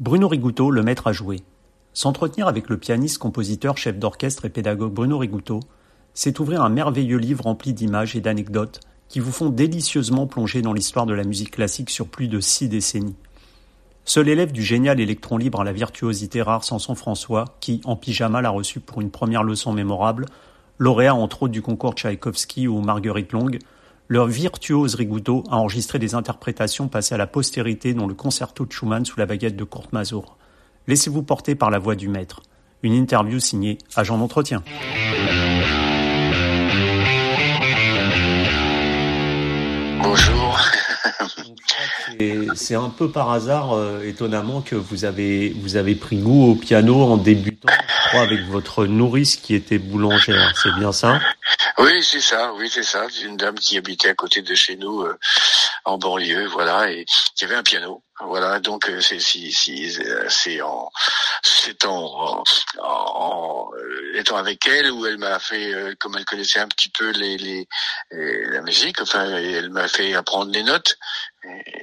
Bruno Rigouteau, le maître à jouer. S'entretenir avec le pianiste, compositeur, chef d'orchestre et pédagogue Bruno Rigouteau, c'est ouvrir un merveilleux livre rempli d'images et d'anecdotes qui vous font délicieusement plonger dans l'histoire de la musique classique sur plus de six décennies. Seul élève du génial électron libre à la virtuosité rare Samson François, qui, en pyjama, l'a reçu pour une première leçon mémorable, lauréat entre autres du concours Tchaïkovski ou Marguerite Long, leur virtuose Rigouteau a enregistré des interprétations passées à la postérité dont le concerto de Schumann sous la baguette de Kurt Mazur. Laissez-vous porter par la voix du maître. Une interview signée Agent d'entretien. Bonjour. C'est un peu par hasard, euh, étonnamment, que vous avez, vous avez pris goût au piano en débutant, je crois, avec votre nourrice qui était boulangère. C'est bien ça? Oui, c'est ça. Oui, c'est ça. C'est une dame qui habitait à côté de chez nous, euh, en banlieue, voilà, et qui avait un piano. Voilà, donc euh, c'est si, si, c'est en en, en, étant avec elle où elle m'a fait comme elle connaissait un petit peu les, les, la musique, enfin elle m'a fait apprendre les notes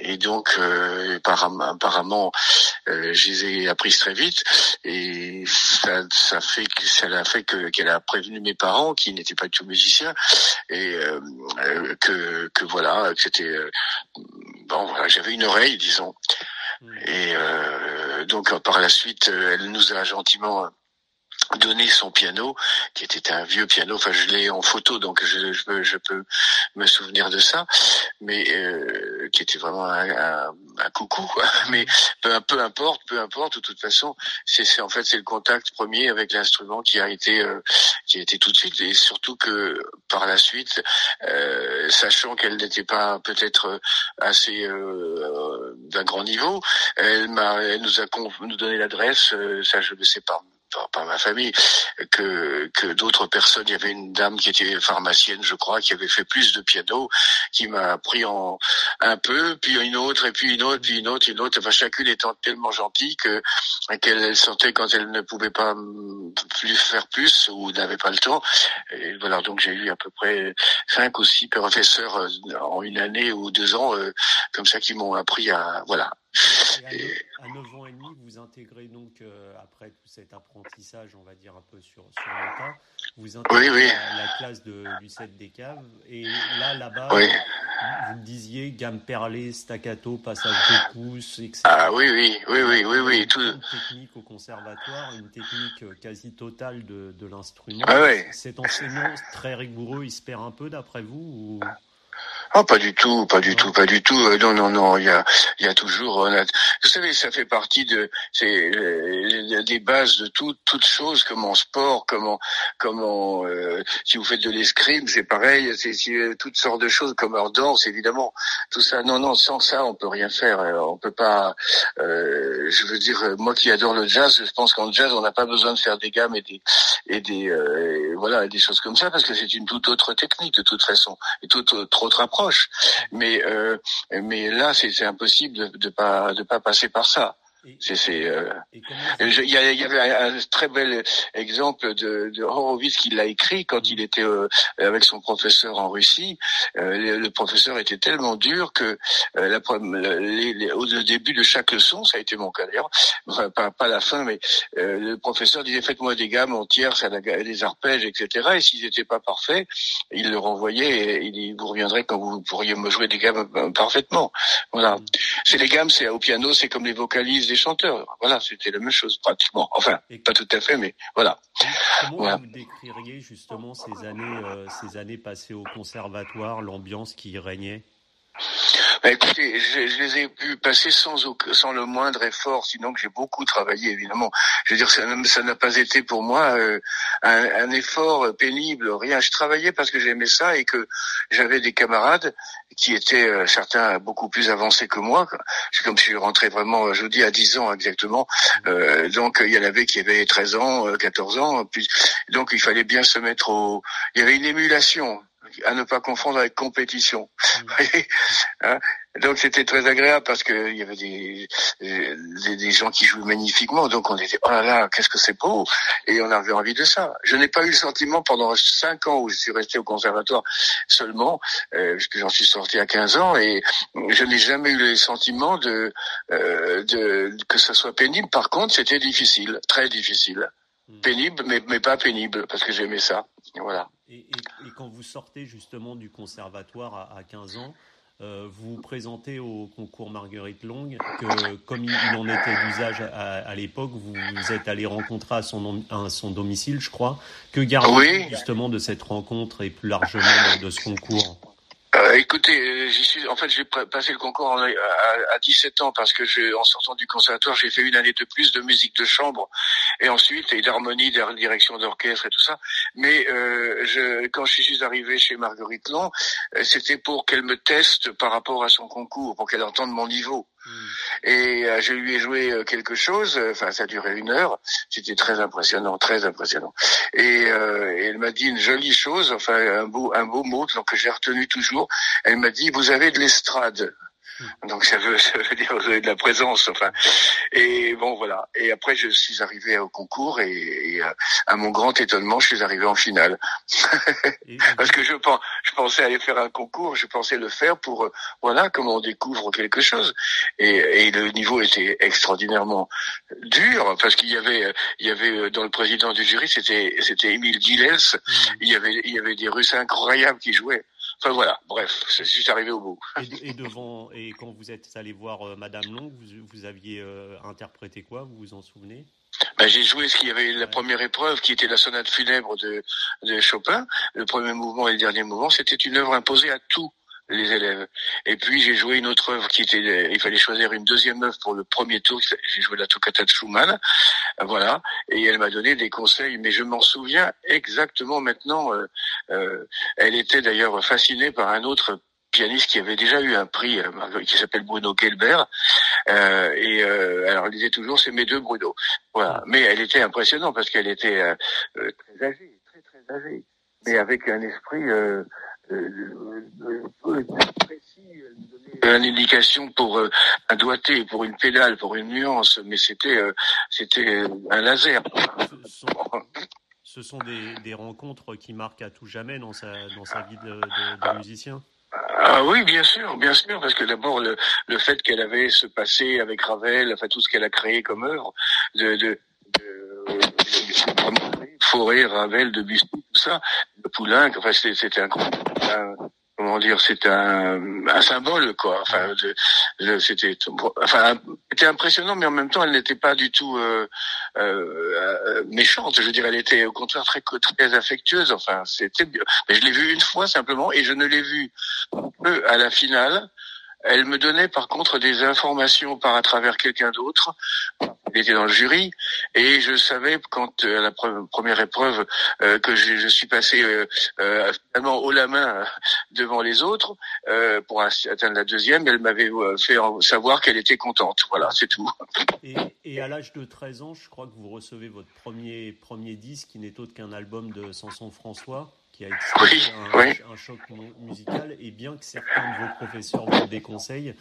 et donc euh, apparemment euh, je les ai apprises très vite et ça, ça fait que ça a fait que qu'elle a prévenu mes parents qui n'étaient pas du tout musiciens et euh, que que voilà que c'était bon voilà j'avais une oreille disons mmh. et donc par la suite elle nous a gentiment donné son piano, qui était un vieux piano. Enfin, je l'ai en photo, donc je, je, peux, je, peux me souvenir de ça, mais euh, qui était vraiment un, un, un coucou. Quoi. Mais peu, importe, peu importe. De toute façon, c'est en fait c'est le contact premier avec l'instrument qui a été euh, qui a été tout de suite, et surtout que par la suite, euh, sachant qu'elle n'était pas peut-être assez euh, d'un grand niveau, elle m'a, elle nous a nous donné l'adresse. Euh, ça, je ne sais pas par, ma famille, que, que d'autres personnes. Il y avait une dame qui était pharmacienne, je crois, qui avait fait plus de piano, qui m'a pris en un peu, puis une autre, et puis une autre, puis une autre, une autre. Enfin, chacune étant tellement gentille que qu'elle sentait quand elle ne pouvait pas plus faire plus ou n'avait pas le temps. Et voilà, donc j'ai eu à peu près cinq ou six professeurs euh, en une année ou deux ans, euh, comme ça, qui m'ont appris à voilà et à 9 ans et demi, vous intégrez donc, euh, après tout cet apprentissage, on va dire un peu sur, sur le tas, vous intégrez La, classe de Lucette Descaves. Et là, là-bas, vous, me disiez gamme perlée, staccato, passage de pouce, etc. Ah oui, oui, oui, oui, oui. oui tout... Une technique au conservatoire, une technique euh, quasi totale de, de l'instrument. Ah. Cet enseignement très rigoureux, il se perd un peu d'après vous ou... Oh, pas du tout, pas du tout, pas du tout. Euh, non, non, non. Il y a, il y a toujours. vous savez, ça fait partie de c'est euh, des bases de tout, toutes choses, comme en sport, comment, comment. Euh, si vous faites de l'escrime, c'est pareil. C'est toutes sortes de choses, comme en danse, évidemment. Tout ça. Non, non. Sans ça, on peut rien faire. On peut pas. je veux dire, moi qui adore le jazz, je pense qu'en jazz, on n'a pas besoin de faire des gammes et des et des voilà des choses comme ça parce que c'est une toute autre technique de toute façon et toute autre approche. Mais euh, mais là, c'est impossible de, de pas de pas passer par ça. C'est, euh, il y, avait un, très bel exemple de, de Horowitz qui l'a écrit quand il était euh, avec son professeur en Russie. Euh, le, professeur était tellement dur que euh, la, les, au début de chaque leçon, ça a été mon cas d'ailleurs, enfin, pas, pas la fin, mais le professeur disait faites-moi des gammes entières, des arpèges, etc. Et s'ils n'étaient pas parfaits, il le renvoyait et il vous reviendrait quand vous pourriez me jouer des gammes parfaitement. Voilà. Mm. C'est les gammes, c'est au piano, c'est comme les vocalises chanteurs. Voilà, c'était la même chose pratiquement. Enfin, pas tout à fait, mais voilà. Comment vous décririez justement ces années, euh, ces années passées au conservatoire, l'ambiance qui y régnait? Bah, écoutez, je, je, les ai pu passer sans, sans le moindre effort, sinon que j'ai beaucoup travaillé, évidemment. Je veux dire, ça n'a pas été pour moi euh, un, un, effort pénible, rien. Je travaillais parce que j'aimais ça et que j'avais des camarades qui étaient euh, certains beaucoup plus avancés que moi. C'est comme si je rentrais vraiment, je vous dis, à 10 ans exactement. Euh, donc, il y en avait qui avaient 13 ans, 14 ans. Puis, donc, il fallait bien se mettre au... Il y avait une émulation à ne pas confondre avec compétition. Mmh. hein donc c'était très agréable parce que il y avait des, des, des gens qui jouaient magnifiquement, donc on était oh là là qu'est-ce que c'est beau et on avait envie de ça. Je n'ai pas eu le sentiment pendant cinq ans où je suis resté au conservatoire seulement, euh, puisque j'en suis sorti à 15 ans et je n'ai jamais eu le sentiment de, euh, de que ça soit pénible. Par contre c'était difficile, très difficile. Hmm. Pénible, mais, mais pas pénible, parce que j'aimais ça. Voilà. Et, et, et, quand vous sortez justement du conservatoire à, à 15 ans, euh, vous vous présentez au concours Marguerite Long, que comme il, en était d'usage à, à l'époque, vous, vous êtes allé rencontrer à son, à son domicile, je crois. Que gardez-vous oui. justement de cette rencontre et plus largement de, de ce concours? Euh, écoutez, euh, suis. En fait, j'ai passé le concours en, à, à, 17 ans parce que, en sortant du conservatoire, j'ai fait une année de plus de musique de chambre et ensuite et d'harmonie, de direction d'orchestre et tout ça. Mais euh, je, quand je suis arrivé chez Marguerite Long, euh, c'était pour qu'elle me teste par rapport à son concours, pour qu'elle entende mon niveau. Hmm. Et euh, je lui ai joué euh, quelque chose. Enfin, ça a duré une heure. C'était très impressionnant, très impressionnant. Et, euh, elle m'a dit une jolie chose, enfin un beau, un beau mot donc, que j'ai retenu toujours. Elle m'a dit vous avez de l'estrade. Hmm. Donc ça veut, ça veut dire vous avez de la présence, enfin. Et bon voilà. Et après je suis arrivé au concours et, et à mon grand étonnement, je suis arrivé en finale. Parce que je, pense, je pensais aller faire un concours, je pensais le faire pour euh, voilà comment on découvre quelque chose. Et, et le niveau était extraordinairement dur parce qu'il y avait il y avait euh, dans le président du jury c'était c'était Émile Gilles. Mmh. Il y avait il y avait des Russes incroyables qui jouaient. Enfin voilà, bref, je suis arrivé au bout. Et, et, devant, et quand vous êtes allé voir euh, Madame Long, vous, vous aviez euh, interprété quoi? Vous vous en souvenez? Ben, j'ai joué ce qu'il y avait la première épreuve qui était la sonate funèbre de, de Chopin. Le premier mouvement et le dernier mouvement, c'était une œuvre imposée à tous les élèves. Et puis j'ai joué une autre œuvre qui était, il fallait choisir une deuxième œuvre pour le premier tour. J'ai joué la toccata de Schumann, voilà. Et elle m'a donné des conseils, mais je m'en souviens exactement maintenant. Euh, euh, elle était d'ailleurs fascinée par un autre pianiste qui avait déjà eu un prix euh, qui s'appelle Bruno Gelbert euh, et euh, alors elle disait toujours c'est mes deux Bruno voilà mais elle était impressionnante parce qu'elle était euh, très âgée très très âgée mais avec un esprit précis une indication pour euh, un doigté, pour une pédale, pour une nuance, mais c'était euh, c'était un laser. Ce sont, ce sont des, des, rencontres qui marquent à tout jamais dans sa dans sa vie de, de, de ah. musicien. Ah oui, bien sûr, bien sûr, parce que d'abord le, le fait qu'elle avait ce passé avec Ravel, enfin tout ce qu'elle a créé comme œuvre, de, de, de, de Forêt, Ravel, Debussy, tout ça, Poulenc, enfin c'était un, un comment dire, c'est un, un symbole quoi. Enfin, c'était, enfin, c'était impressionnant, mais en même temps, elle n'était pas du tout euh, euh, méchante. Je veux dire, elle était au contraire très très affectueuse. Enfin, c'était, mais je l'ai vue une fois simplement, et je ne l'ai vue que à la finale. Elle me donnait par contre des informations par à travers quelqu'un d'autre. Elle était dans le jury et je savais quand euh, à la première épreuve euh, que je, suis passé euh, euh, finalement haut la main devant les autres pour atteindre la deuxième. Elle m'avait fait savoir qu'elle était contente. Voilà, c'est tout. Et, et à l'âge de 13 ans, je crois que vous recevez votre premier premier disque qui n'est autre qu'un album de Samson François qui a été oui, un, oui. un, choc musical, et bien que certains de vos professeurs vous déconseillent,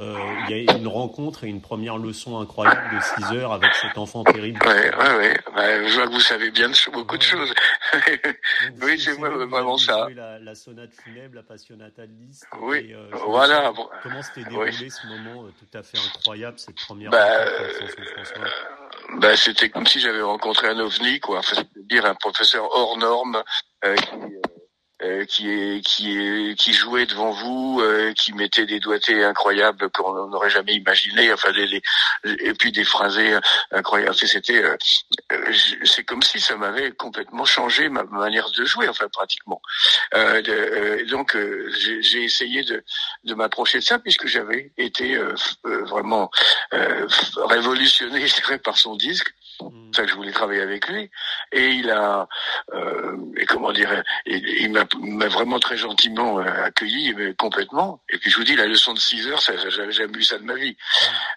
euh, il y a une rencontre et une première leçon incroyable de 6 heures avec cet enfant terrible. Oui, oui, oui. Bah, je vois que vous savez bien beaucoup ouais. de choses. oui, c'est vraiment ça. La, la, sonate funèbre, la Passionata de Liszt. Oui, et, euh, voilà. Comment s'était déroulé oui. ce moment euh, tout à fait incroyable, cette première bah, rencontre bah, C'était comme si j'avais rencontré un ovni, quoi. Enfin, dire un professeur hors norme euh, euh, qui, qui, qui jouait devant vous, euh, qui mettait des doigtés incroyables qu'on n'aurait jamais imaginé, enfin les, les, et puis des phrasés incroyables. C'était, euh, c'est comme si ça m'avait complètement changé ma manière de jouer, enfin pratiquement. Euh, de, donc j'ai essayé de, de m'approcher de ça puisque j'avais été vraiment révolutionné, je dirais, par son disque. Mmh pour ça que je voulais travailler avec lui. Et il a, euh, et comment dire, il, m'a vraiment très gentiment euh, accueilli mais complètement. Et puis je vous dis, la leçon de 6 heures, j'avais jamais vu ça de ma vie.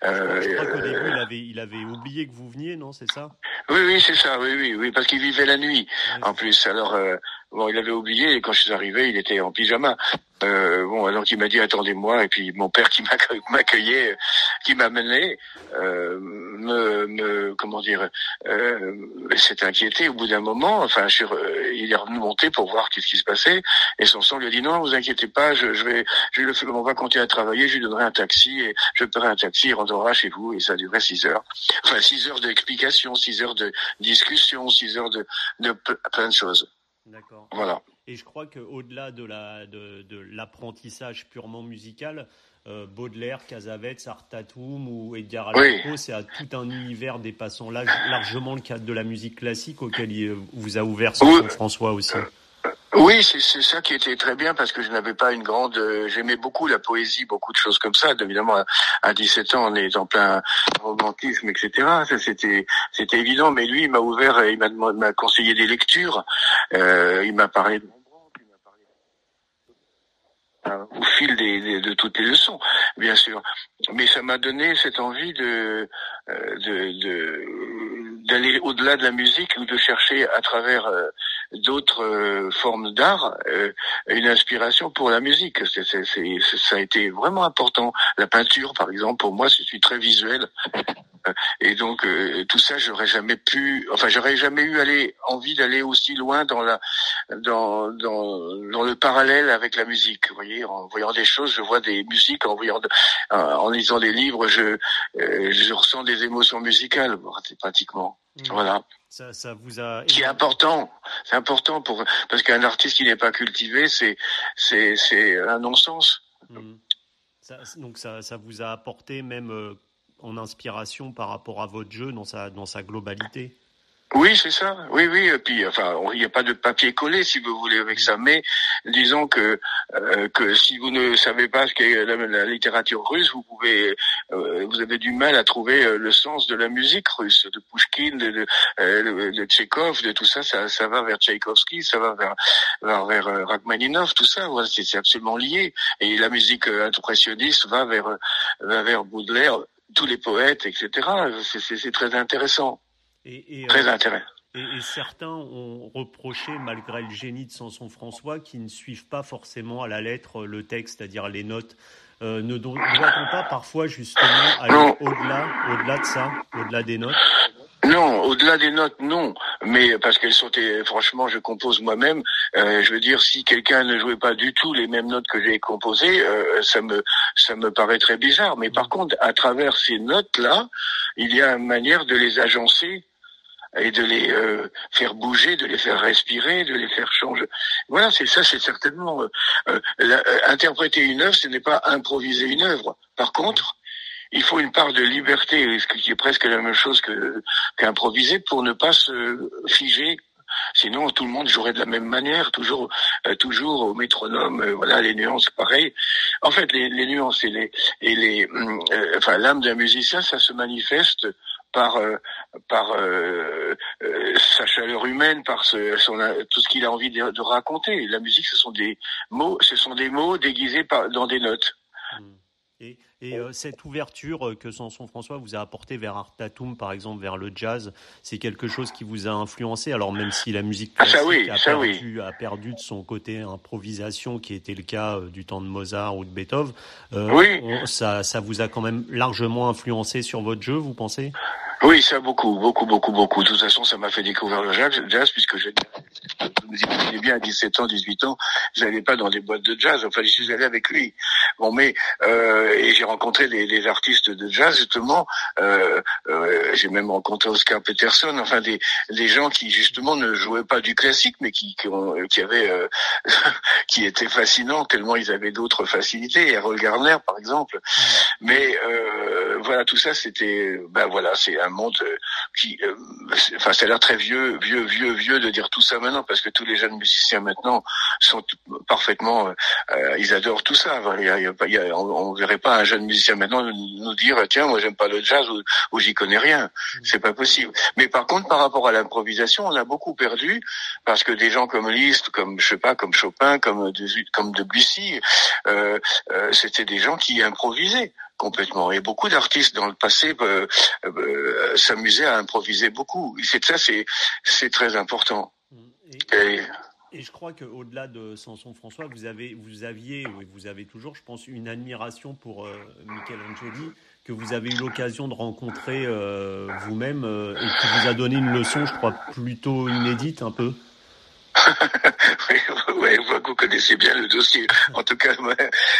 Euh, je crois qu'au début, il avait, il avait oublié que vous veniez, non C'est ça? Oui, oui, c'est ça. Oui, oui, oui, parce qu'il vivait la nuit en plus. Alors, euh, bon, il avait oublié. Et quand je suis arrivé, il était en pyjama. Euh, bon, alors il m'a dit attendez-moi et puis mon père qui m'accueillait, qui m'amenait, euh, me, me, comment dire, euh, s'est inquiété au bout d'un moment. Enfin, je, euh, il est remonté pour voir qu'est-ce qui se passait et son sang lui a dit non, vous inquiétez pas, je, je vais, je le on va continuer à travailler, je lui donnerai un taxi et je paierai un taxi, il rentrera chez vous et ça durait six heures. Enfin, six heures d'explication, six heures de discussion, six heures de, de plein de choses. D'accord. Voilà. Et je crois qu'au-delà de, la, de, de l'apprentissage purement musical, euh, Baudelaire, Casavets, Artatum ou Edgar Allan Poe, c'est à tout un univers dépassant largement le cadre de la musique classique auquel il vous a ouvert son François aussi. Oui, c'est ça qui était très bien parce que je n'avais pas une grande. Euh, j'aimais beaucoup la poésie, beaucoup de choses comme ça. Évidemment, à, 17 ans, on est en plein romantisme, etc. C'était c'était évident. Mais lui, il m'a ouvert, il m'a conseillé des lectures. Euh, il m'a parlé de au fil des, de toutes les leçons, bien sûr. Mais ça m'a donné cette envie de euh, d'aller au-delà de la musique ou de chercher à travers euh, d'autres euh, formes d'art une inspiration pour la musique. C'est, ça a été vraiment important. La peinture, par exemple, pour moi, je suis très visuel. Et donc euh, tout ça, j'aurais jamais pu, enfin j'aurais jamais eu aller envie d'aller aussi loin dans la, dans, dans, dans le parallèle avec la musique. Vous voyez, en voyant des choses, je vois des musiques, en voyant, en lisant des livres, je, euh, je ressens des émotions musicales, pratiquement. Mmh. Voilà. Ça, ça vous a. Qui est important. C'est important pour parce qu'un artiste qui n'est pas cultivé, c'est c'est c'est un non-sens. Mmh. Ça, donc ça, ça vous a apporté même euh, en inspiration par rapport à votre jeu dans sa, dans sa globalité. Oui, c'est ça. Oui, oui. Et puis, enfin, il n'y a pas de papier collé, si vous voulez, avec ça. Mais disons que euh, que si vous ne savez pas ce qu'est la, littérature russe, vous pouvez, euh, vous avez du mal à trouver euh, le sens de la musique russe, de Pushkin, de, de, de, Tchekhov, de tout ça, ça. Ça va vers Tchaïkovski, ça va vers vers, vers Rachmaninov, tout ça. Voilà, c'est absolument lié. Et la musique impressionniste va vers va vers Baudelaire tous les poètes, etc. C'est très intéressant. Et, très euh, intéressant. Et, certains ont reproché, malgré le génie de Samson François, qui ne suivent pas forcément à la lettre le texte, c'est-à-dire les notes. Euh, ne doit-on pas parfois justement aller au-delà, au-delà de ça, au-delà des notes? Non, au-delà des notes, non. Mais parce qu'elles sont, franchement, je compose moi-même. Euh, je veux dire, si quelqu'un ne jouait pas du tout les mêmes notes que j'ai composées, euh, ça me, ça me paraît très bizarre. Mais par contre, à travers ces notes-là, il y a une manière de les agencer et de les euh, faire bouger, de les faire respirer, de les faire changer. Voilà, c'est ça, c'est certainement interpréter une œuvre, ce n'est pas improviser une œuvre. Par contre, il faut une part de liberté, ce qui est presque la même chose que qu'improviser, pour ne pas se figer. Sinon, tout le monde jouerait de la même manière, toujours, euh, toujours au métronome. Euh, voilà, les nuances, pareil. En fait, les, nuances et les, et les, euh, enfin, l'âme d'un musicien, ça se manifeste par par sa chaleur humaine, par tout ce qu'il a envie de, raconter. La musique, ce sont des mots, ce sont des mots déguisés par, dans des notes. Hmm. Et, et euh, cette ouverture euh, que Sanson François vous a apportée vers Art Tatum, par exemple, vers le jazz, c'est quelque chose qui vous a influencé? Alors même si la musique ah, classique a, perdu, a, perdu, de son côté improvisation, qui était le cas euh, du temps de Mozart ou de Beethoven, ça, ça vous a quand même largement influencé sur votre jeu, vous pensez? Oui, ça beaucoup, beaucoup, beaucoup, beaucoup. De toute façon, ça m'a fait découvrir le jazz, jazz puisque imaginez bien, à 17 ans, 18 ans, je n'allais pas dans des boîtes de jazz. Enfin, je suis allé avec lui. Bon, mais euh, et j'ai rencontré des, des, artistes de jazz justement. Euh, euh, j'ai même rencontré Oscar Peterson. Enfin, des, des gens qui justement ne jouaient pas du classique, mais qui qui, ont, qui avaient euh, qui étaient fascinants tellement ils avaient d'autres facilités. Errol Garner, par exemple. Mais euh, voilà, tout ça, c'était, ben voilà, c'est un monde qui, enfin, ça a l'air très vieux, vieux, vieux, vieux de dire tout ça maintenant, parce que tous les jeunes musiciens maintenant sont parfaitement, ils adorent tout ça. Il y a, on, verrait pas un jeune musicien maintenant nous dire, tiens, moi j'aime pas le jazz ou, ou j'y connais rien. Mmh. C'est pas possible. Mais par contre, par rapport à l'improvisation, on a beaucoup perdu parce que des gens comme Liszt, comme je sais pas, comme Chopin, comme comme Debussy, euh, euh, c'était des gens qui improvisaient complètement. Et beaucoup d'artistes dans le passé euh, euh, s'amusaient à improviser beaucoup. C'est ça, c'est c'est très important. Et, et... je crois qu'au-delà de Samson François, vous avez, vous aviez, vous avez toujours, je pense, une admiration pour euh, Michelangeli que vous avez eu l'occasion de rencontrer vous-même et qui vous a donné une leçon, je crois, plutôt inédite un peu. oui, vous connaissez bien le dossier. En tout cas,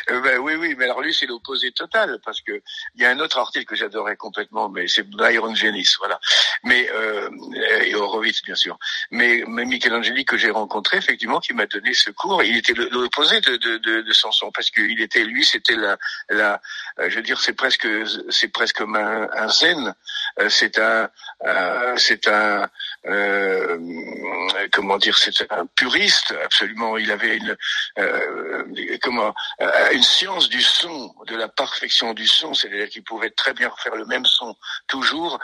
ben, oui, oui, mais alors lui, c'est l'opposé total, parce que il y a un autre article que j'adorais complètement, mais c'est Byron Genis, voilà. Mais euh, et Horowitz, bien sûr. Mais, mais Michelangeli que j'ai rencontré, effectivement, qui m'a donné ce cours, il était l'opposé de, de, de, de Samson, parce qu'il était, lui, c'était la, la, euh, je veux dire, c'est presque, c'est presque comme un, un zen. Euh, c'est un, c'est un, euh, comment dire, c'est un puriste absolument. Il avait une euh, comment euh, une science du son, de la perfection du son, c'est-à-dire qu'il pouvait très bien faire le même son toujours.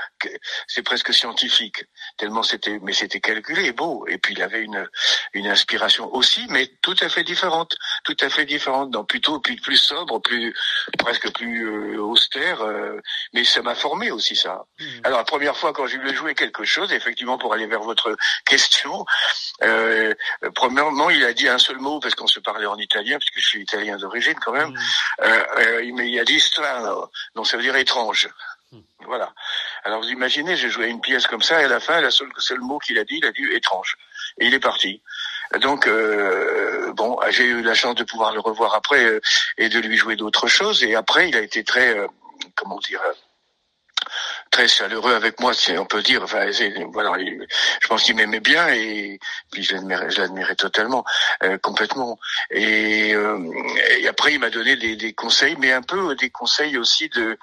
C'est presque scientifique tellement c'était, mais c'était calculé, beau. Et puis il avait une une inspiration aussi, mais tout à fait différente, tout à fait différente, dans plutôt plus plus sobre, plus presque plus euh, austère. mais ça m'a formé aussi ça. Mmh. Alors la première fois quand j'ai voulu jouer quelque chose, effectivement pour aller vers votre question, euh, premièrement, il a dit un seul mot parce qu'on se parlait en italien, puisque je suis italien d'origine quand même. Mm. Euh, euh, il a dit strano, donc ça veut dire étrange. Mm. Voilà. Alors vous imaginez, j'ai joué une pièce comme ça et à la fin, le seul, seul mot qu'il a dit, il a dit étrange. Et il est parti. Donc euh, bon, j'ai eu la chance de pouvoir le revoir après et de lui jouer d'autres choses. Et après, il a été très, comment dire, très chaleureux avec moi, si on peut dire. Enfin, voilà, je pense qu'il m'aimait bien et puis je l'admirais, je l'admirais totalement, euh, complètement. Et, euh, et, après, il m'a donné des, des, conseils, mais un peu des conseils aussi de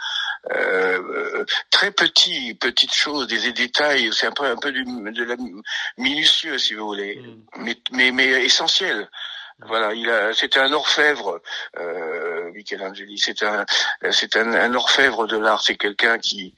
euh, très petits, petites choses, des, détails. C'est un peu, un peu du, de la minutieux, si vous voulez, mm. mais, mais, mais essentiel. Voilà, il a, c'était un orfèvre, euh, Michelangeli. C'est un, c'est un, orfèvre de l'art. C'est quelqu'un qui,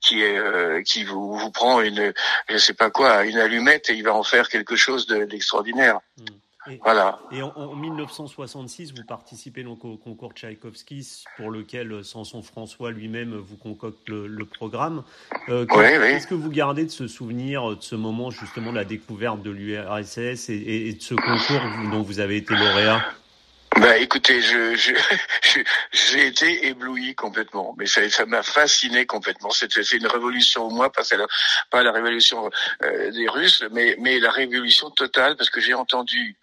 qui est, euh, qui vous, vous prend une, je sais pas quoi, une allumette et il va en faire quelque chose d'extraordinaire. Hmm. Et, voilà. Et en, 1966, vous participez donc au concours Tchaïkovski, pour lequel euh, Samson François lui-même vous concocte le, programme. Euh, Qu'est-ce que vous gardez de ce souvenir, de ce moment justement de la découverte de l'URSS et, et, de ce concours dont vous avez été lauréat? Bah écoutez, je j'ai été ébloui complètement, mais ça ça m'a fasciné complètement. C'est une révolution au moins, pas la, pas la révolution euh, des Russes, mais mais la révolution totale parce que j'ai entendu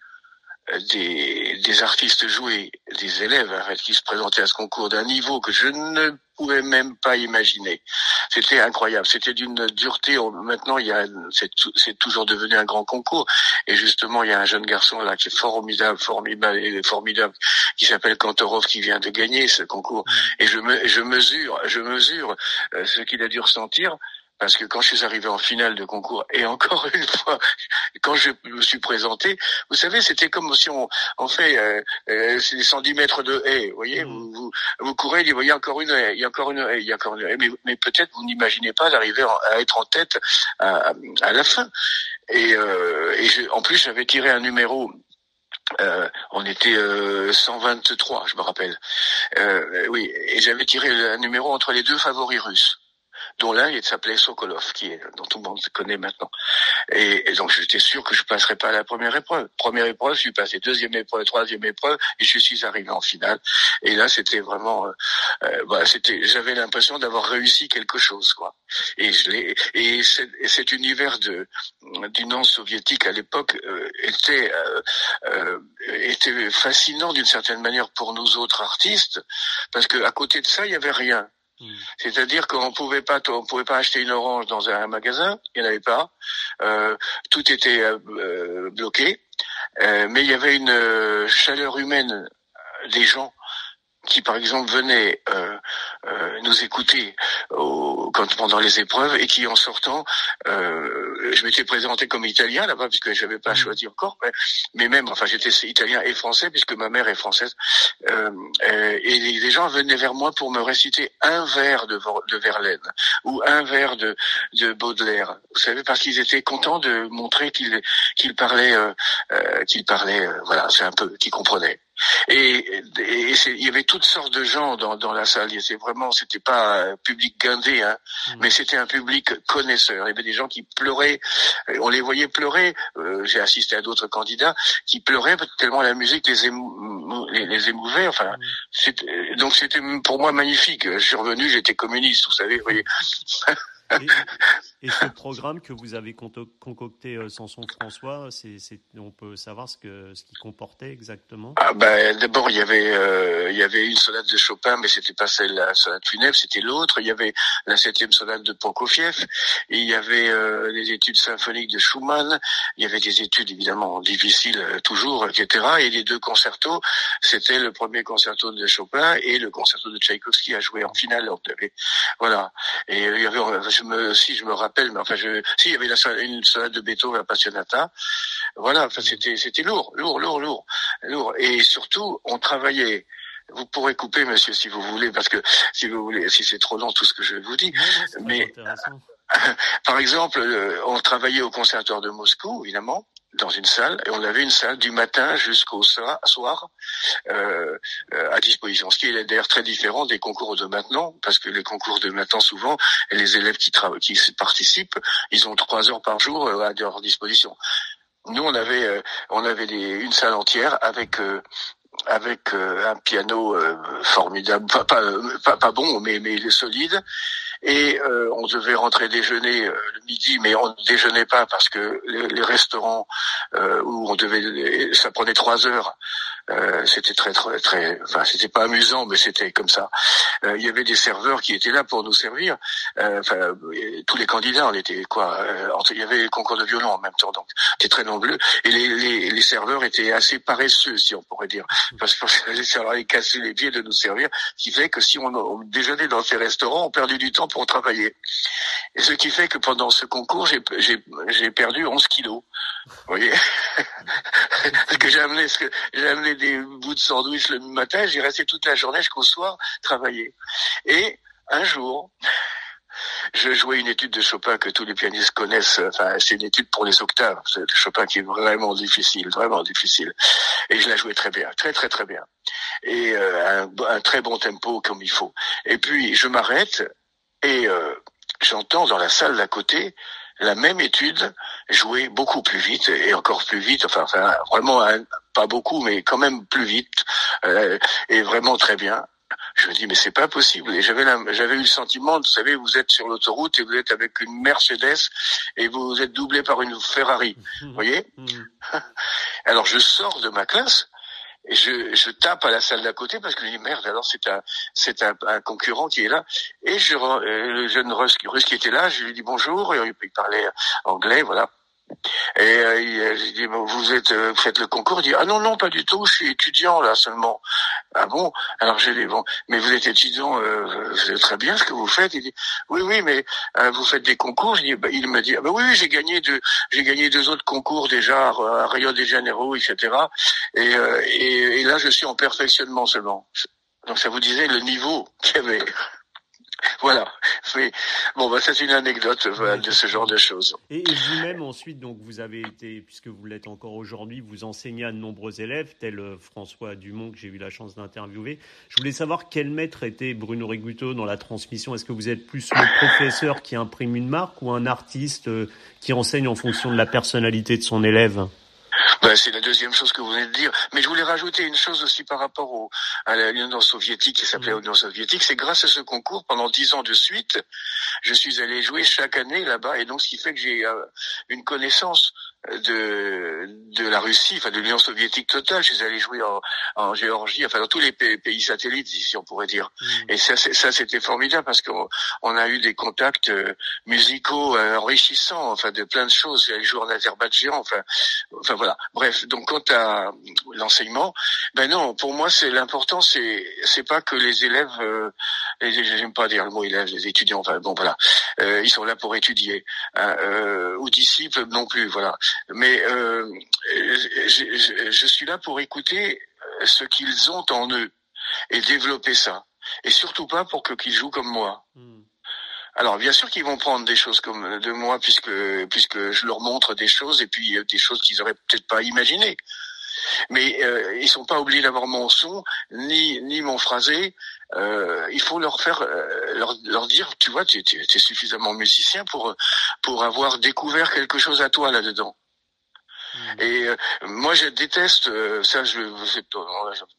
des, des artistes joués, des élèves en fait, qui se présentaient à ce concours d'un niveau que je ne pouvais même pas imaginer. C'était incroyable, c'était d'une dureté. Maintenant, il y a, c'est toujours devenu un grand concours. Et justement, il y a un jeune garçon là qui est formidable, formidable, formidable, qui s'appelle Kantorov, qui vient de gagner ce concours. Mmh. Et je, me, je mesure, je mesure euh, ce qu'il a dû ressentir parce que quand je suis arrivé en finale de concours, et encore une fois, quand je me suis présenté, vous savez, c'était comme si on, on fait euh, euh, 110 mètres de haie, vous voyez, mmh. vous, vous, vous, courez, il y a encore une haie, il y a encore une haie, il y a encore une haie, mais, mais peut-être vous n'imaginez pas d'arriver à être en tête à, à la fin. Et, euh, et je, en plus, j'avais tiré un numéro euh, on était euh, 123, je me rappelle. Euh, oui, et j'avais tiré un numéro entre les deux favoris russes dont l'un il s'appelait Sokolov, qui est dont tout le monde connaît maintenant. Et, donc j'étais sûr que je passerais pas à la première épreuve. Première épreuve, je suis passé deuxième épreuve, troisième épreuve, et je suis arrivé en finale. Et là, c'était vraiment, euh, euh bah, c'était, j'avais l'impression d'avoir réussi quelque chose, quoi. Et je l'ai. Et cet univers de d'union soviétique à l'époque euh, était euh, euh, était fascinant d'une certaine manière pour nous autres artistes, parce que à côté de ça, il y avait rien. Hmm. C'est-à-dire qu'on pouvait pas, on pouvait pas acheter une orange dans un magasin, il n'y en avait pas. Euh, tout était euh, euh, bloqué, mais il y avait une chaleur humaine des gens qui par exemple venaient euh, euh, nous écouter au, quand, pendant les épreuves et qui en sortant, euh, je m'étais présenté comme italien là-bas puisque j'avais pas mmh. choisi encore, mais, même, enfin j'étais italien et français puisque ma mère est française, euh, euh, et les gens venaient vers moi pour me réciter un vers de, de Verlaine ou un vers de, de Baudelaire, vous savez, parce qu'ils étaient contents de montrer qu'ils qu'ils parlaient, euh, qu'ils parlaient, voilà, c'est un peu, qu'ils comprenaient. Et, il y avait toutes sortes de gens dans, dans la salle. C'est vraiment, c'était pas un public guindé, hein, mmh. mais c'était un public connaisseur. Il y avait des gens qui pleuraient. On les voyait pleurer. Euh, j'ai assisté à d'autres candidats qui pleuraient tellement la musique les, les, les émouvait. Enfin, mmh. donc c'était pour moi magnifique. Je suis revenu, j'étais communiste, vous savez. Vous voyez. Et, ce programme que vous avez concocté euh, Samson François, c'est, on peut savoir ce que ce qu'il comportait exactement? Ah ben, D'abord, il y avait euh, il y avait une sonate de Chopin, mais c'était pas celle la sonate funèbre, c'était l'autre. Il y avait la septième sonate de Prokofiev. Et il y avait euh, les études symphoniques de Schumann. Il y avait des études évidemment difficiles toujours, etc. Et les deux concertos, c'était le premier concerto de Chopin et le concerto de Tchaïkovski à jouer en finale. Voilà. Et il y avait si je me mais enfin, je, si il y avait la, une sonate de Beethoven Appassionata, voilà, enfin, c'était, c'était lourd, lourd, lourd, lourd, lourd, et surtout, on travaillait. Vous pourrez couper, monsieur, si vous voulez, parce que si vous voulez, si c'est trop long tout ce que je vous dis, mais par exemple, euh, on travaillait au conservatoire de Moscou, évidemment, dans une salle et on avait une salle du matin jusqu'au soir euh, euh, à disposition. Ce qui est d'ailleurs très différent des concours de maintenant, parce que les concours de maintenant souvent, les élèves qui, qui participent, ils ont trois heures par jour euh, à leur disposition. Nous, on avait on avait une salle entière avec avec un piano formidable, pas, pas, pas, bon, mais mais solide, et euh, on devait rentrer déjeuner euh, le midi, mais on ne déjeunait pas parce que les, restaurants euh, où on devait, ça prenait trois heures. C'était très très très, enfin c'était pas amusant, mais c'était comme ça. il y avait des serveurs qui étaient là pour nous servir. Enfin tous les candidats, on était quoi Il y avait le concours de violon en même temps, donc c'était très nombreux. Et les, les, les, serveurs étaient assez paresseux, si on pourrait dire, parce que ça leur avait cassé les pieds de nous servir, ce qui fait que si on, déjeunait dans ces restaurants, on perdait du temps pour travailler. Et ce qui fait que pendant ce concours, j'ai perdu 11 kilos. Vous voyez? Parce que j'ai amené, j'ai amené des bouts de sandwich le matin, j'ai resté toute la journée jusqu'au soir travailler. Et un jour, je jouais une étude de Chopin que tous les pianistes connaissent. Enfin, c'est une étude pour les octaves. C'est Chopin qui est vraiment difficile, vraiment difficile. Et je la jouais très bien, très très très bien. Et euh, un, un, très bon tempo comme il faut. Et puis je m'arrête et euh, j'entends dans la salle d'à côté la même étude jouer beaucoup plus vite et encore plus vite, enfin, enfin vraiment pas beaucoup, mais quand même plus vite euh, et vraiment très bien. Je me dis mais c'est pas possible. Et j'avais j'avais eu le sentiment, vous savez, vous êtes sur l'autoroute et vous êtes avec une Mercedes et vous êtes doublé par une Ferrari, vous voyez? Mmh. Alors je sors de ma classe je, je tape à la salle d'à côté parce que je dis merde, alors c'est un, c'est un, concurrent qui est là. Et je, euh, le jeune russe, russe qui était là, je lui dis bonjour, et il parlait anglais, voilà. Et euh, j'ai dit vous êtes euh, faites le concours. Il dit ah non non pas du tout. Je suis étudiant là seulement. Ah bon? Alors j'ai dit bon mais vous êtes étudiant, euh, c'est très bien ce que vous faites. Il dit oui oui mais euh, vous faites des concours. Bah, il me dit ah bah oui, j'ai gagné deux j'ai gagné deux autres concours déjà à Rio de Janeiro etc. Et, et, et là je suis en perfectionnement seulement. Donc ça vous disait le niveau qu'il y avait. Voilà. Bon, bah, c'est une anecdote de ce genre de choses. Et, vous-même, ensuite, donc, vous avez été, puisque vous l'êtes encore aujourd'hui, vous enseignez à de nombreux élèves, tel euh, François Dumont, que j'ai eu la chance d'interviewer. Je voulais savoir quel maître était Bruno Riguto dans la transmission. Est-ce que vous êtes plus le professeur qui imprime une marque ou un artiste euh, qui enseigne en fonction de la personnalité de son élève? Ben, c'est la deuxième chose que vous venez de dire. Mais je voulais rajouter une chose aussi par rapport au, à l'Union soviétique qui s'appelait mmh. Union soviétique. C'est grâce à ce concours, pendant dix ans de suite, je suis allé jouer chaque année là-bas. Et donc, ce qui fait que j'ai euh, une connaissance de de la Russie, enfin de l'Union soviétique totale. Je suis allé jouer en, en Géorgie, enfin dans tous les pays, satellites, si on pourrait dire. Mm. Et ça, ça c'était formidable parce qu'on on a eu des contacts euh, musicaux euh, enrichissants, enfin de plein de choses. J'ai joué en Azerbaïdjan, enfin, enfin voilà. Bref, donc quant à l'enseignement, ben non, pour moi c'est l'important, c'est c'est pas que les élèves, euh, j'aime pas dire le mot élèves, les étudiants, enfin bon voilà, euh, ils sont là pour étudier, hein, euh, ou disciples non plus, voilà. Mais euh, je, je, suis là pour écouter ce qu'ils ont en eux et développer ça. Et surtout pas pour que qu'ils jouent comme moi. Hmm. Alors bien sûr qu'ils vont prendre des choses comme de moi puisque puisque je leur montre des choses et puis des choses qu'ils auraient peut-être pas imaginées. Mais euh, ils sont pas obligés d'avoir mon son ni ni mon phrasé. Euh, il faut leur faire euh, leur, leur dire tu vois tu, tu es suffisamment musicien pour pour avoir découvert quelque chose à toi là dedans. Mm. Et euh, moi, je déteste euh, ça. Je,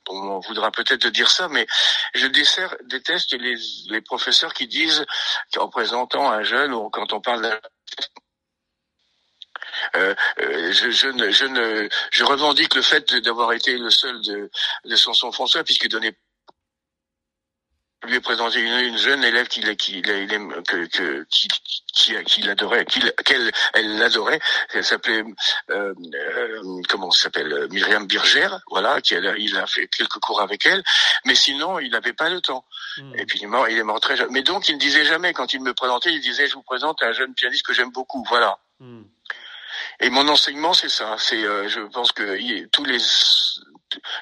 on voudra peut-être dire ça, mais je déteste les, les professeurs qui disent, en présentant un jeune ou quand on parle d'un euh, euh, je, je, ne, je, ne, je revendique le fait d'avoir été le seul de, de Sanson François, puisqu'il donnait lui ai présenté une, une jeune élève qui, qui, que, que, qui, qui, qui l'adorait, qu'elle elle l'adorait. Elle s'appelait euh, euh, comment s'appelle Myriam Birger, voilà. Qui elle, il a fait quelques cours avec elle, mais sinon il n'avait pas le temps. Hmm. Et puis il est mort, il est mort très jeune. Mais donc il ne disait jamais quand il me présentait, il disait je vous présente un jeune pianiste que j'aime beaucoup, voilà. Hmm. Et mon enseignement, c'est ça. C'est, euh, je pense que tous les,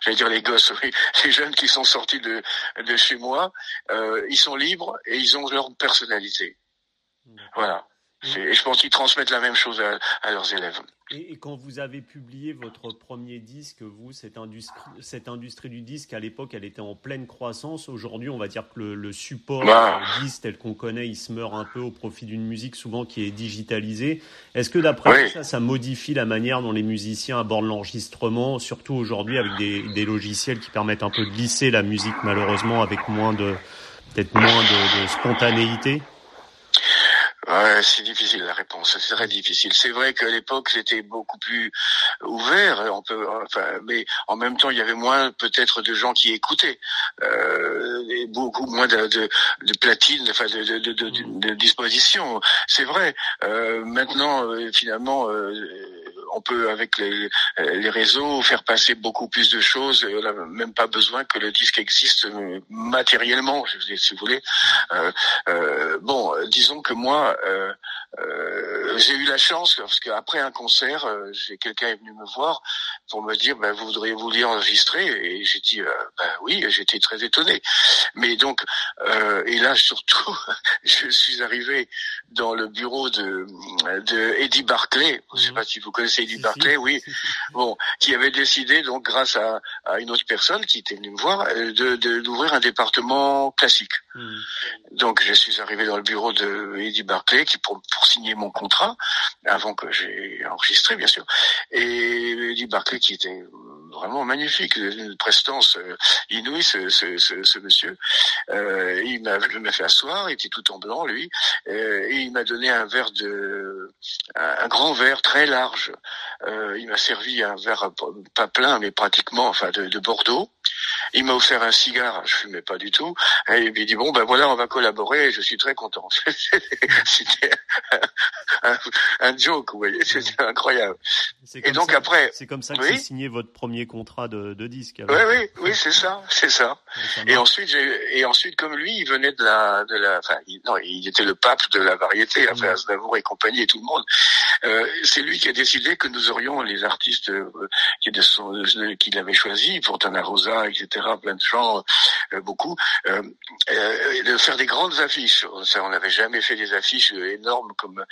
j'allais dire les gosses, oui, les jeunes qui sont sortis de, de chez moi, euh, ils sont libres et ils ont leur personnalité. Voilà. Et je pense qu'ils transmettent la même chose à, leurs élèves. Et, quand vous avez publié votre premier disque, vous, cette industrie, cette industrie du disque, à l'époque, elle était en pleine croissance. Aujourd'hui, on va dire que le, support bah. disque tel qu'on connaît, il se meurt un peu au profit d'une musique souvent qui est digitalisée. Est-ce que d'après vous, ça, ça modifie la manière dont les musiciens abordent l'enregistrement, surtout aujourd'hui avec des, des, logiciels qui permettent un peu de lisser la musique, malheureusement, avec moins de, peut-être moins de, de spontanéité? Ouais, c'est difficile la réponse, c'est très difficile. C'est vrai qu'à l'époque c'était beaucoup plus ouvert, on peut, enfin, mais en même temps il y avait moins peut-être de gens qui écoutaient, euh, et beaucoup moins de, de, de platine, enfin de, de, de, de disposition. C'est vrai. Euh, maintenant, euh, finalement. Euh, on peut avec les, les, réseaux faire passer beaucoup plus de choses. On n'a même pas besoin que le disque existe euh, matériellement, si vous voulez. Euh, euh, bon, disons que moi, euh, euh, j'ai eu la chance parce qu'après un concert, euh, j'ai quelqu'un est venu me voir pour me dire, ben, vous voudriez-vous lire enregistrer Et j'ai dit, ben oui, j'étais très étonné. Mais donc, et là surtout, je suis arrivé dans le bureau de, de Eddie Barclay. Je ne sais mhm. pas si vous connaissez Eddie Barclay, oui. Bon, qui avait décidé donc grâce à, à, une autre personne qui était venue me voir de d'ouvrir un département classique. Mhm. Donc je suis arrivé dans le bureau de Eddie Barclay qui pour, pour signer mon contrat avant que j'ai enregistré bien sûr. Et Eddie Barclay qui était vraiment magnifique, une prestance euh, inouïe ce, ce, ce, ce monsieur. Euh, il m'a fait asseoir, il était tout en blanc lui, euh, et il m'a donné un verre de, un, grand verre très large. Euh, il m'a servi un verre pas plein mais pratiquement, enfin de, de Bordeaux. Il m'a offert un cigare, je fumais pas du tout, et il m'a dit bon ben voilà, on va collaborer, et je suis très content. C'était un, un, joke, vous voyez, c'était incroyable. Et donc après, c'est comme ça que oui signé votre premier contrat de, de disque. Oui, oui, oui, c'est ça, c'est ça. Et ensuite, j'ai, et ensuite, comme lui, il venait de la, de la, enfin, il, non, il était le pape de la variété, enfin, mmh. et compagnie et tout le monde. Euh, c'est lui qui a décidé que nous aurions les artistes euh, qui, euh, qu'il avait choisis, Fontana Rosa, etc., plein de gens, euh, beaucoup, euh, de faire des grandes affiches. Ça, on n'avait jamais fait des affiches énormes comme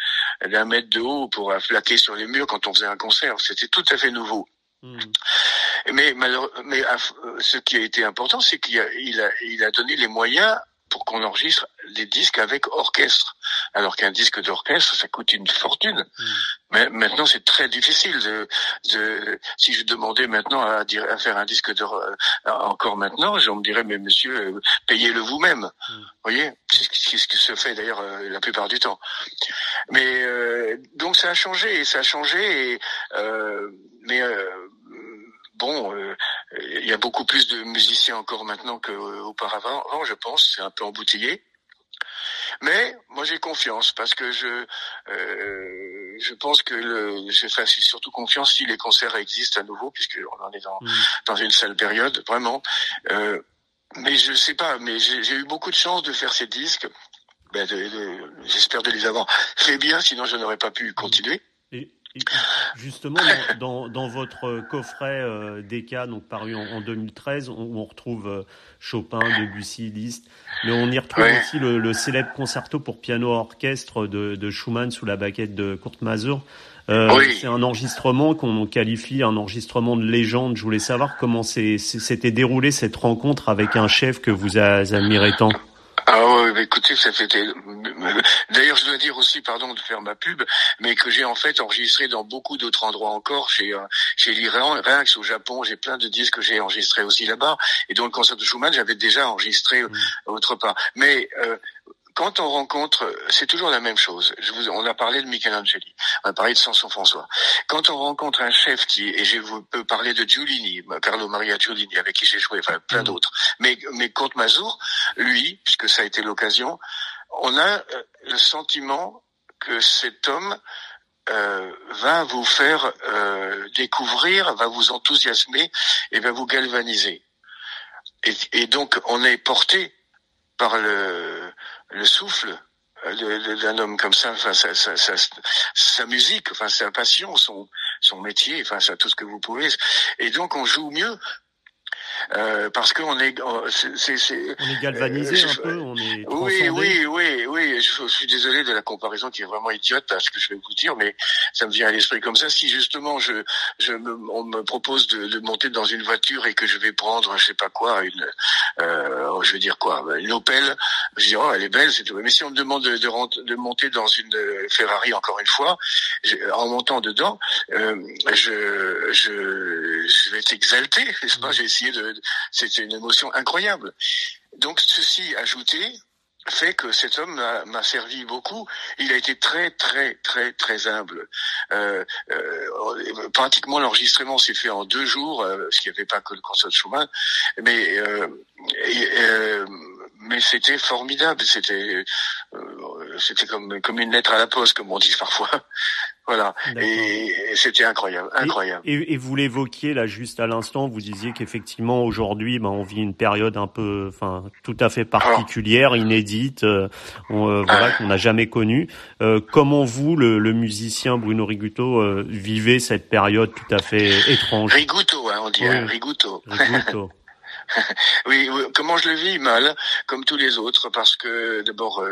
d'un mètre de haut pour flaquer sur les murs quand on faisait un concert. C'était tout à fait nouveau. Hmm. Mais, mais ce qui a été important, c'est qu'il a, il a, il a donné les moyens pour qu'on enregistre des disques avec orchestre. Alors qu'un disque d'orchestre, ça coûte une fortune. Hmm. Mais maintenant, c'est très difficile. De, de, si je demandais maintenant à, dire, à faire un disque de, euh, encore maintenant, on me dirait, mais monsieur, euh, payez-le vous-même. Vous voyez C'est ce qui se fait d'ailleurs euh, la plupart du temps. Mais donc ça a changé, ça a changé. Et, mais bon, il y a beaucoup plus de musiciens encore maintenant qu'auparavant. je pense, c'est un peu embouteillé. Mais moi j'ai confiance parce que je euh, je pense que le, je fais surtout confiance si les concerts existent à nouveau puisque on en est dans mm. dans une sale période vraiment. Euh, mais je sais pas, mais j'ai eu beaucoup de chance de faire ces disques. Ben J'espère de les avoir fait bien, sinon je n'aurais pas pu continuer. Justement, dans, dans, votre coffret euh, DK, donc paru en, 2013, on, on retrouve euh, Chopin, Debussy, Liszt, mais on y retrouve aussi le, célèbre concerto pour piano orchestre de, de Schumann sous la baguette de Kurt Masur. Euh, C'est un enregistrement qu'on qualifie un enregistrement de légende. Je voulais savoir comment s'était déroulée cette rencontre avec un chef que vous admirez tant. Ah ouais, écoutez, ça fait. D'ailleurs, je dois dire aussi, pardon de faire ma pub, mais que j'ai en fait enregistré dans beaucoup d'autres endroits encore, chez euh, chez l'Iran, au Japon, j'ai plein de disques que j'ai enregistrés aussi là-bas, et dans le concert de Schumann, j'avais déjà enregistré mmh. autre part. Mais euh, quand on rencontre, c'est toujours la même chose. Je vous, on a parlé de Michelangeli, on a parlé de Samson François. Quand on rencontre un chef qui, et je vous peux parler de Giulini, Carlo Maria Giulini, avec qui j'ai joué, enfin plein mm. d'autres, mais, mais Comte Mazur, lui, puisque ça a été l'occasion, on a euh, le sentiment que cet homme euh, va vous faire euh, découvrir, va vous enthousiasmer et va vous galvaniser. Et, et donc on est porté par le, le souffle euh, d'un homme comme ça, enfin sa, sa, sa, sa, musique, enfin sa passion, son son métier, enfin ça tout ce que vous pouvez. Et donc on joue mieux euh, parce qu'on est, c'est, c'est, on est galvanisé euh, un peu, on est oui, oui, oui, oui. Je, suis désolé de la comparaison qui est vraiment idiote à ce que je vais vous dire, mais ça me vient à l'esprit comme ça. Si justement je, je me, on me propose de, de, monter dans une voiture et que je vais prendre, je sais pas quoi, une, euh, je veux dire quoi, une Opel, je dis oh elle est belle, c'est tout. Mais si on me demande de, de, de monter dans une Ferrari encore une fois, en montant dedans, euh, je, je, je vais être exalté, n'est-ce pas? J'ai essayé de c'est une émotion incroyable. Donc ceci ajouté fait que cet homme m'a servi beaucoup. Il a été très très très très humble. Euh, euh, pratiquement l'enregistrement s'est fait en deux jours, euh, parce qu'il avait pas que le concert de Schumann, mais mais c'était formidable. C'était c'était comme comme une lettre à la poste, comme on dit parfois. Voilà. Et, c'était incroyable, incroyable. Et, et, vous l'évoquiez là juste à l'instant, vous disiez qu'effectivement aujourd'hui, ben, on vit une période un peu, enfin, tout à fait particulière, inédite, euh, euh, voilà, qu'on n'a jamais connue. Euh, comment vous, le, le, musicien Bruno Riguto, euh, vivez cette période tout à fait étrange? Riguto, hein, on dit, hein, Riguto. Riguto. oui, comment je le vis mal, comme tous les autres, parce que d'abord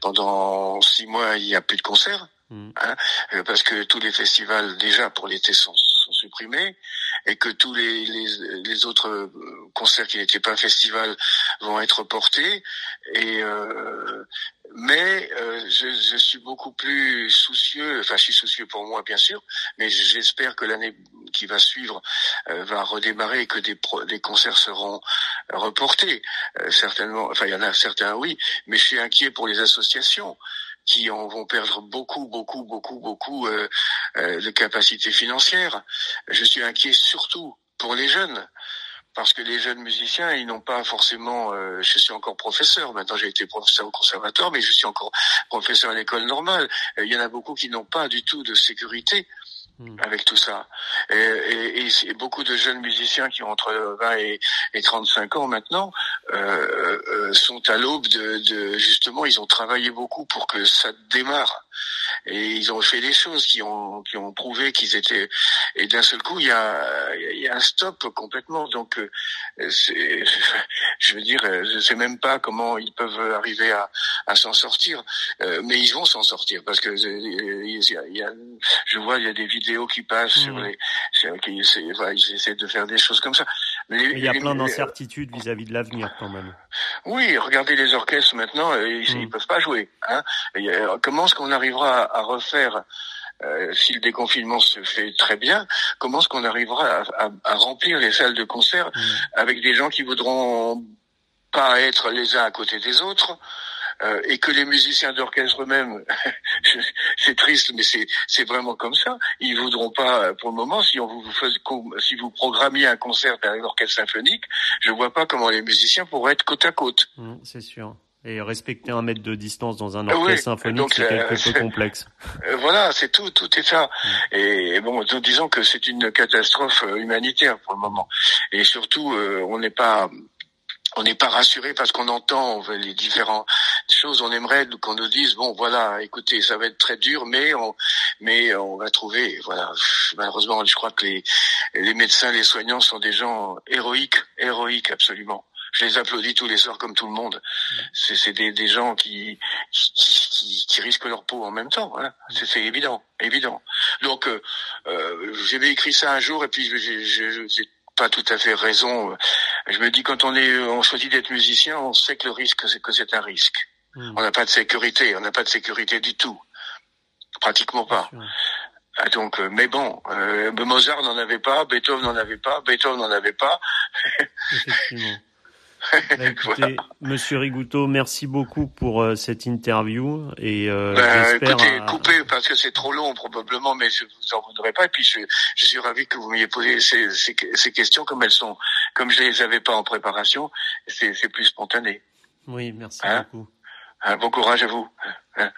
pendant six mois il n'y a plus de concerts. Mm. Hein, euh, parce que tous les festivals déjà pour l'été sont, sont, supprimés et que tous les, les, les autres euh, concerts qui n'étaient pas festivals vont être portés. Et euh, mais euh, je, je, suis beaucoup plus soucieux, enfin je suis soucieux pour moi bien sûr, mais j'espère que l'année qui va suivre va redémarrer et que des, des concerts seront reportés. certainement, enfin il y en a certains oui, mais je suis inquiet pour les associations qui en vont perdre beaucoup, beaucoup, beaucoup, beaucoup euh, euh, de capacités financières. Je suis inquiet surtout pour les jeunes parce que les jeunes musiciens, ils n'ont pas forcément. Euh, je suis encore professeur. Maintenant, j'ai été professeur au conservatoire, mais je suis encore professeur à l'école normale. Il y en a beaucoup qui n'ont pas du tout de sécurité Hmm. avec tout ça. Et, et, beaucoup de jeunes musiciens qui ont entre 20 et, et 35 ans maintenant euh, euh, sont à l'aube de, de, justement, ils ont travaillé beaucoup pour que ça démarre. Et ils ont fait des choses qui ont qui ont prouvé qu'ils étaient. Et d'un seul coup, il y a il y a un stop complètement. Donc, euh, c'est, je veux dire, je sais même pas comment ils peuvent arriver à, à s'en sortir, euh, mais ils vont s'en sortir parce que il y a, je vois il y a des vidéos qui passent sur mmh. les, qui ils essaient de faire des choses comme ça. Il y a plein d'incertitudes vis-à-vis de l'avenir quand même. Oui, regardez les orchestres maintenant, euh, ils, mmh. peuvent pas jouer. Hein. comment est-ce qu'on arrivera à, refaire euh, si le déconfinement se fait très bien, comment est-ce qu'on arrivera à, à, remplir les salles de concert mmh. avec des gens qui voudront pas être les uns à côté des autres, euh, et que les musiciens d'orchestre eux-mêmes, c'est triste, mais c'est vraiment comme ça. Ils voudront pas pour le moment si on vous faisait, si vous programmiez un concert d'un orchestre symphonique, je vois pas comment les musiciens pourraient être côte à côte. Mmh, c'est sûr. Et respecter un mètre de distance dans un orchestre symphonique, c'est quelque euh, peu complexe. Euh, voilà, c'est tout, tout est ça. Mm. Et bon, disons que c'est une catastrophe euh, humanitaire pour le moment. Et surtout, on n'est pas on n'est pas rassuré parce qu'on entend les différentes choses. On aimerait qu'on nous dise bon voilà, écoutez, ça va être très dur, mais on mais on va trouver. Voilà. Malheureusement, je crois que les les médecins, les soignants sont des gens héroïques, héroïques absolument je les applaudis tous les soirs comme tout le monde. C'est des, des gens qui qui, qui risquent leur peau en même temps. Voilà. C'est évident, évident. Donc euh, euh, j'avais écrit ça un jour et puis j'ai pas tout à fait raison. Je me dis quand on est on choisit d'être musicien, on sait que le risque c'est que c'est un risque. Hmm. On n'a pas de sécurité, on n'a pas de sécurité du tout, pratiquement pas. Ah, donc, euh, mais bon, euh, Mozart n'en avait pas, Beethoven n'en avait pas, Beethoven n'en avait pas. Bah, écoutez, Monsieur Rigouteau, merci beaucoup pour euh, cette interview et euh, ben, écoutez, coupez parce que c'est trop long probablement, mais je vous en voudrais pas. Et puis je, je suis ravi que vous m'ayez posé ces, ces, ces, questions comme elles sont, comme je les avais pas en préparation, c'est plus spontané. Oui, merci hein beaucoup. Un bon courage à vous. Hein